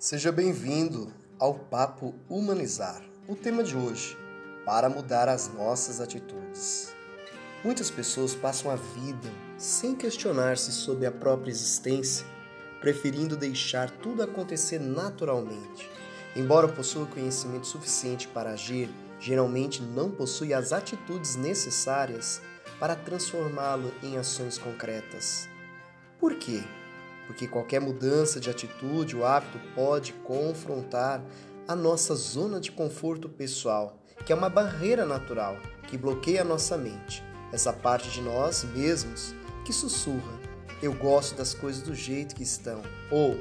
Seja bem-vindo ao Papo Humanizar. O tema de hoje: para mudar as nossas atitudes. Muitas pessoas passam a vida sem questionar-se sobre a própria existência, preferindo deixar tudo acontecer naturalmente. Embora possua conhecimento suficiente para agir, geralmente não possui as atitudes necessárias para transformá-lo em ações concretas. Por quê? Porque qualquer mudança de atitude ou hábito pode confrontar a nossa zona de conforto pessoal, que é uma barreira natural que bloqueia a nossa mente, essa parte de nós mesmos que sussurra: eu gosto das coisas do jeito que estão, ou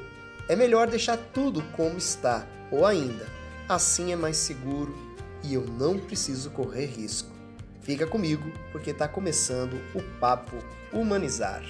é melhor deixar tudo como está, ou ainda, assim é mais seguro e eu não preciso correr risco. Fica comigo porque está começando o Papo Humanizar.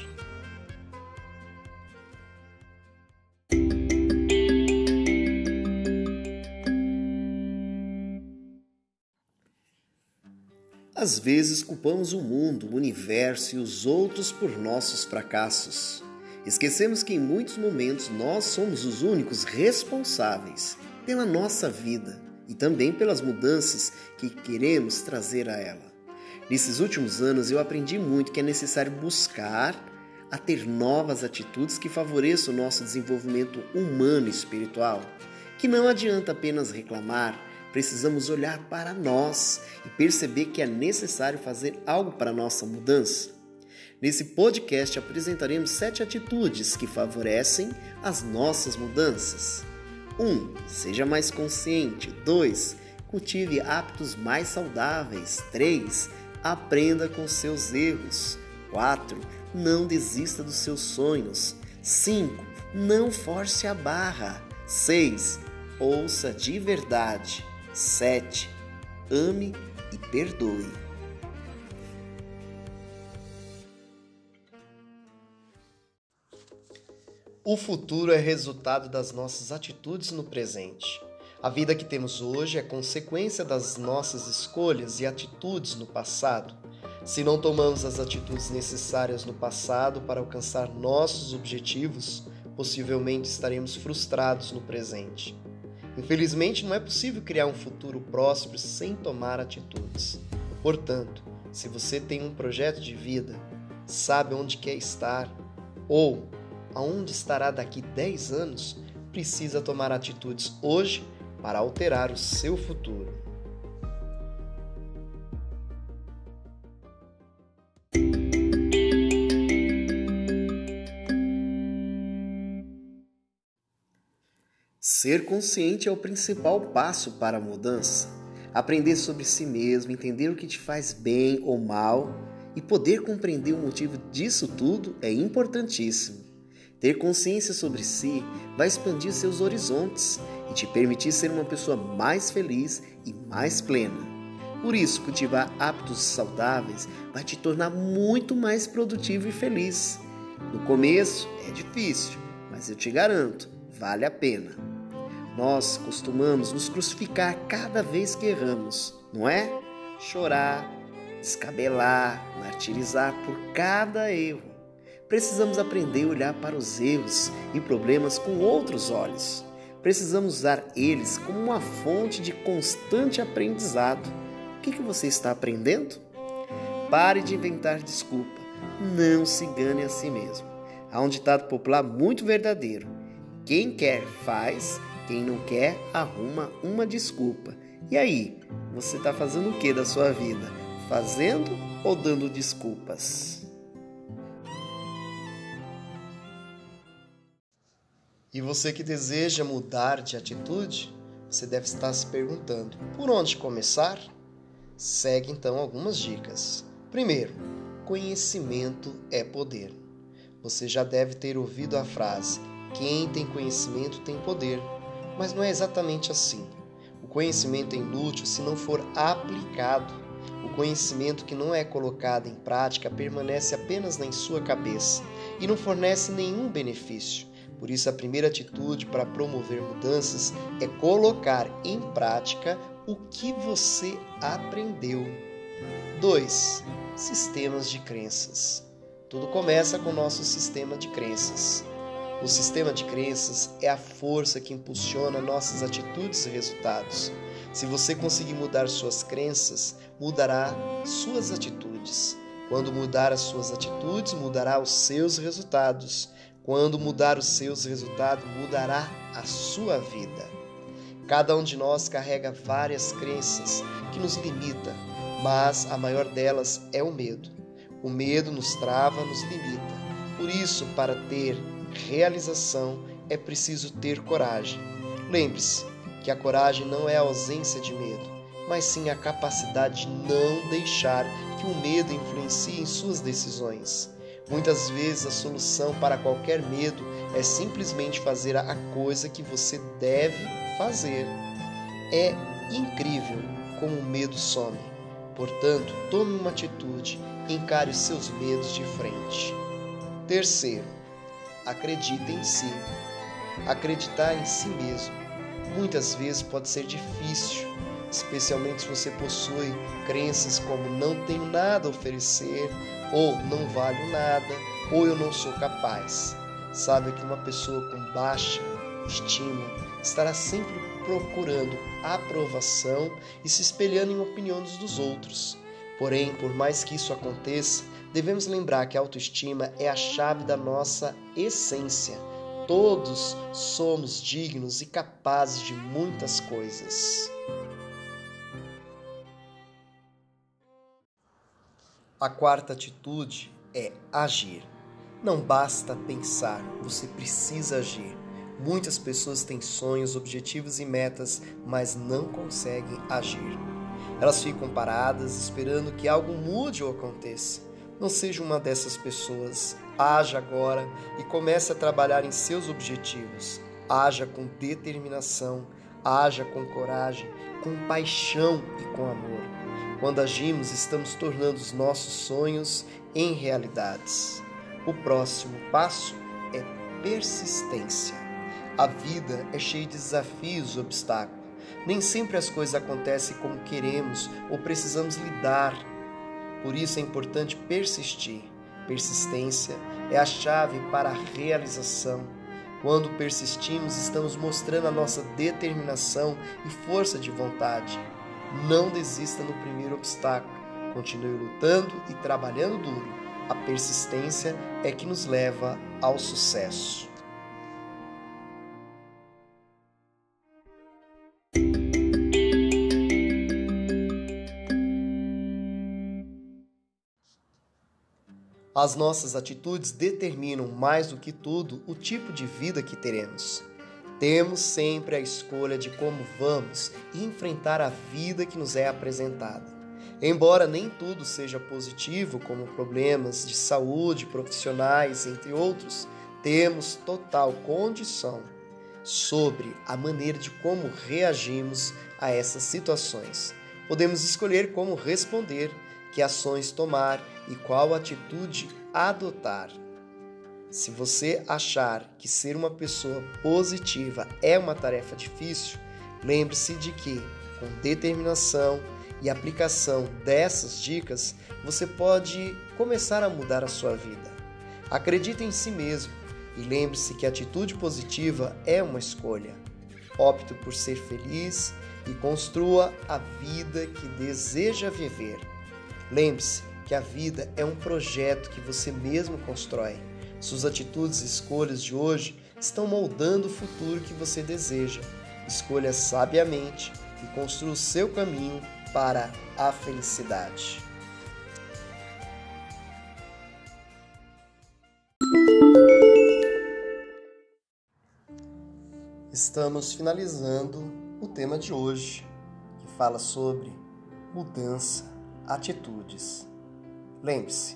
Às vezes culpamos o mundo, o universo e os outros por nossos fracassos. Esquecemos que em muitos momentos nós somos os únicos responsáveis pela nossa vida e também pelas mudanças que queremos trazer a ela. Nesses últimos anos eu aprendi muito que é necessário buscar a ter novas atitudes que favoreçam o nosso desenvolvimento humano e espiritual. Que não adianta apenas reclamar, precisamos olhar para nós e perceber que é necessário fazer algo para nossa mudança. Nesse podcast apresentaremos sete atitudes que favorecem as nossas mudanças. 1. Um, seja mais consciente. 2. Cultive hábitos mais saudáveis. 3. Aprenda com seus erros. 4. Não desista dos seus sonhos. 5. Não force a barra. 6. Ouça de verdade. 7. Ame e perdoe. O futuro é resultado das nossas atitudes no presente. A vida que temos hoje é consequência das nossas escolhas e atitudes no passado. Se não tomamos as atitudes necessárias no passado para alcançar nossos objetivos, possivelmente estaremos frustrados no presente. Infelizmente, não é possível criar um futuro próspero sem tomar atitudes. Portanto, se você tem um projeto de vida, sabe onde quer estar ou aonde estará daqui 10 anos, precisa tomar atitudes hoje para alterar o seu futuro. Ser consciente é o principal passo para a mudança. Aprender sobre si mesmo, entender o que te faz bem ou mal e poder compreender o motivo disso tudo é importantíssimo. Ter consciência sobre si vai expandir seus horizontes e te permitir ser uma pessoa mais feliz e mais plena. Por isso, cultivar hábitos saudáveis vai te tornar muito mais produtivo e feliz. No começo é difícil, mas eu te garanto, vale a pena. Nós costumamos nos crucificar cada vez que erramos, não é? Chorar, descabelar, martirizar por cada erro. Precisamos aprender a olhar para os erros e problemas com outros olhos. Precisamos usar eles como uma fonte de constante aprendizado. O que, que você está aprendendo? Pare de inventar desculpa. Não se engane a si mesmo. Há um ditado popular muito verdadeiro: quem quer faz, quem não quer, arruma uma desculpa. E aí, você está fazendo o que da sua vida? Fazendo ou dando desculpas? E você que deseja mudar de atitude, você deve estar se perguntando: por onde começar? Segue então algumas dicas. Primeiro, conhecimento é poder. Você já deve ter ouvido a frase: quem tem conhecimento tem poder mas não é exatamente assim. O conhecimento é inútil se não for aplicado. O conhecimento que não é colocado em prática permanece apenas em sua cabeça e não fornece nenhum benefício. Por isso, a primeira atitude para promover mudanças é colocar em prática o que você aprendeu. 2. Sistemas de crenças. Tudo começa com o nosso sistema de crenças. O sistema de crenças é a força que impulsiona nossas atitudes e resultados. Se você conseguir mudar suas crenças, mudará suas atitudes. Quando mudar as suas atitudes, mudará os seus resultados. Quando mudar os seus resultados, mudará a sua vida. Cada um de nós carrega várias crenças que nos limita, mas a maior delas é o medo. O medo nos trava, nos limita. Por isso, para ter realização é preciso ter coragem. Lembre-se que a coragem não é a ausência de medo, mas sim a capacidade de não deixar que o medo influencie em suas decisões. Muitas vezes a solução para qualquer medo é simplesmente fazer a coisa que você deve fazer. É incrível como o medo some. Portanto, tome uma atitude encare os seus medos de frente. Terceiro, acredite em si. Acreditar em si mesmo muitas vezes pode ser difícil, especialmente se você possui crenças como não tenho nada a oferecer, ou não valho nada, ou eu não sou capaz. Sabe que uma pessoa com baixa estima estará sempre procurando aprovação e se espelhando em opiniões dos outros. Porém, por mais que isso aconteça, devemos lembrar que a autoestima é a chave da nossa essência. Todos somos dignos e capazes de muitas coisas. A quarta atitude é agir. Não basta pensar, você precisa agir. Muitas pessoas têm sonhos, objetivos e metas, mas não conseguem agir. Elas ficam paradas esperando que algo mude ou aconteça. Não seja uma dessas pessoas. Haja agora e comece a trabalhar em seus objetivos. Haja com determinação, haja com coragem, com paixão e com amor. Quando agimos, estamos tornando os nossos sonhos em realidades. O próximo passo é persistência. A vida é cheia de desafios e obstáculos. Nem sempre as coisas acontecem como queremos ou precisamos lidar por isso é importante persistir. Persistência é a chave para a realização. Quando persistimos, estamos mostrando a nossa determinação e força de vontade. Não desista no primeiro obstáculo. Continue lutando e trabalhando duro. A persistência é que nos leva ao sucesso. As nossas atitudes determinam mais do que tudo o tipo de vida que teremos. Temos sempre a escolha de como vamos enfrentar a vida que nos é apresentada. Embora nem tudo seja positivo, como problemas de saúde, profissionais, entre outros, temos total condição sobre a maneira de como reagimos a essas situações. Podemos escolher como responder que ações tomar e qual atitude adotar. Se você achar que ser uma pessoa positiva é uma tarefa difícil, lembre-se de que, com determinação e aplicação dessas dicas, você pode começar a mudar a sua vida. Acredite em si mesmo e lembre-se que a atitude positiva é uma escolha. Opte por ser feliz e construa a vida que deseja viver. Lembre-se que a vida é um projeto que você mesmo constrói. Suas atitudes e escolhas de hoje estão moldando o futuro que você deseja. Escolha sabiamente e construa o seu caminho para a felicidade. Estamos finalizando o tema de hoje, que fala sobre mudança atitudes. Lembre-se,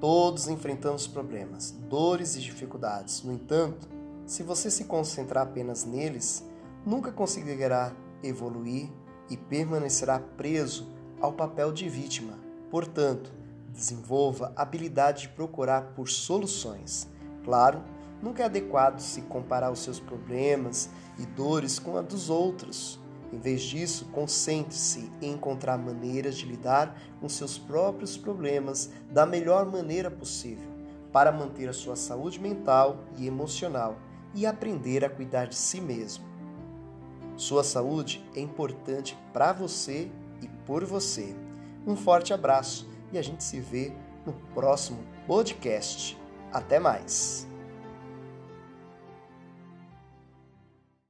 todos enfrentamos problemas, dores e dificuldades. No entanto, se você se concentrar apenas neles, nunca conseguirá evoluir e permanecerá preso ao papel de vítima. Portanto, desenvolva a habilidade de procurar por soluções. Claro, nunca é adequado se comparar os seus problemas e dores com a dos outros. Em vez disso, concentre-se em encontrar maneiras de lidar com seus próprios problemas da melhor maneira possível. para manter a sua saúde mental e emocional e aprender a cuidar de si mesmo. Sua saúde é importante para você e por você. Um forte abraço e a gente se vê no próximo podcast. Até mais!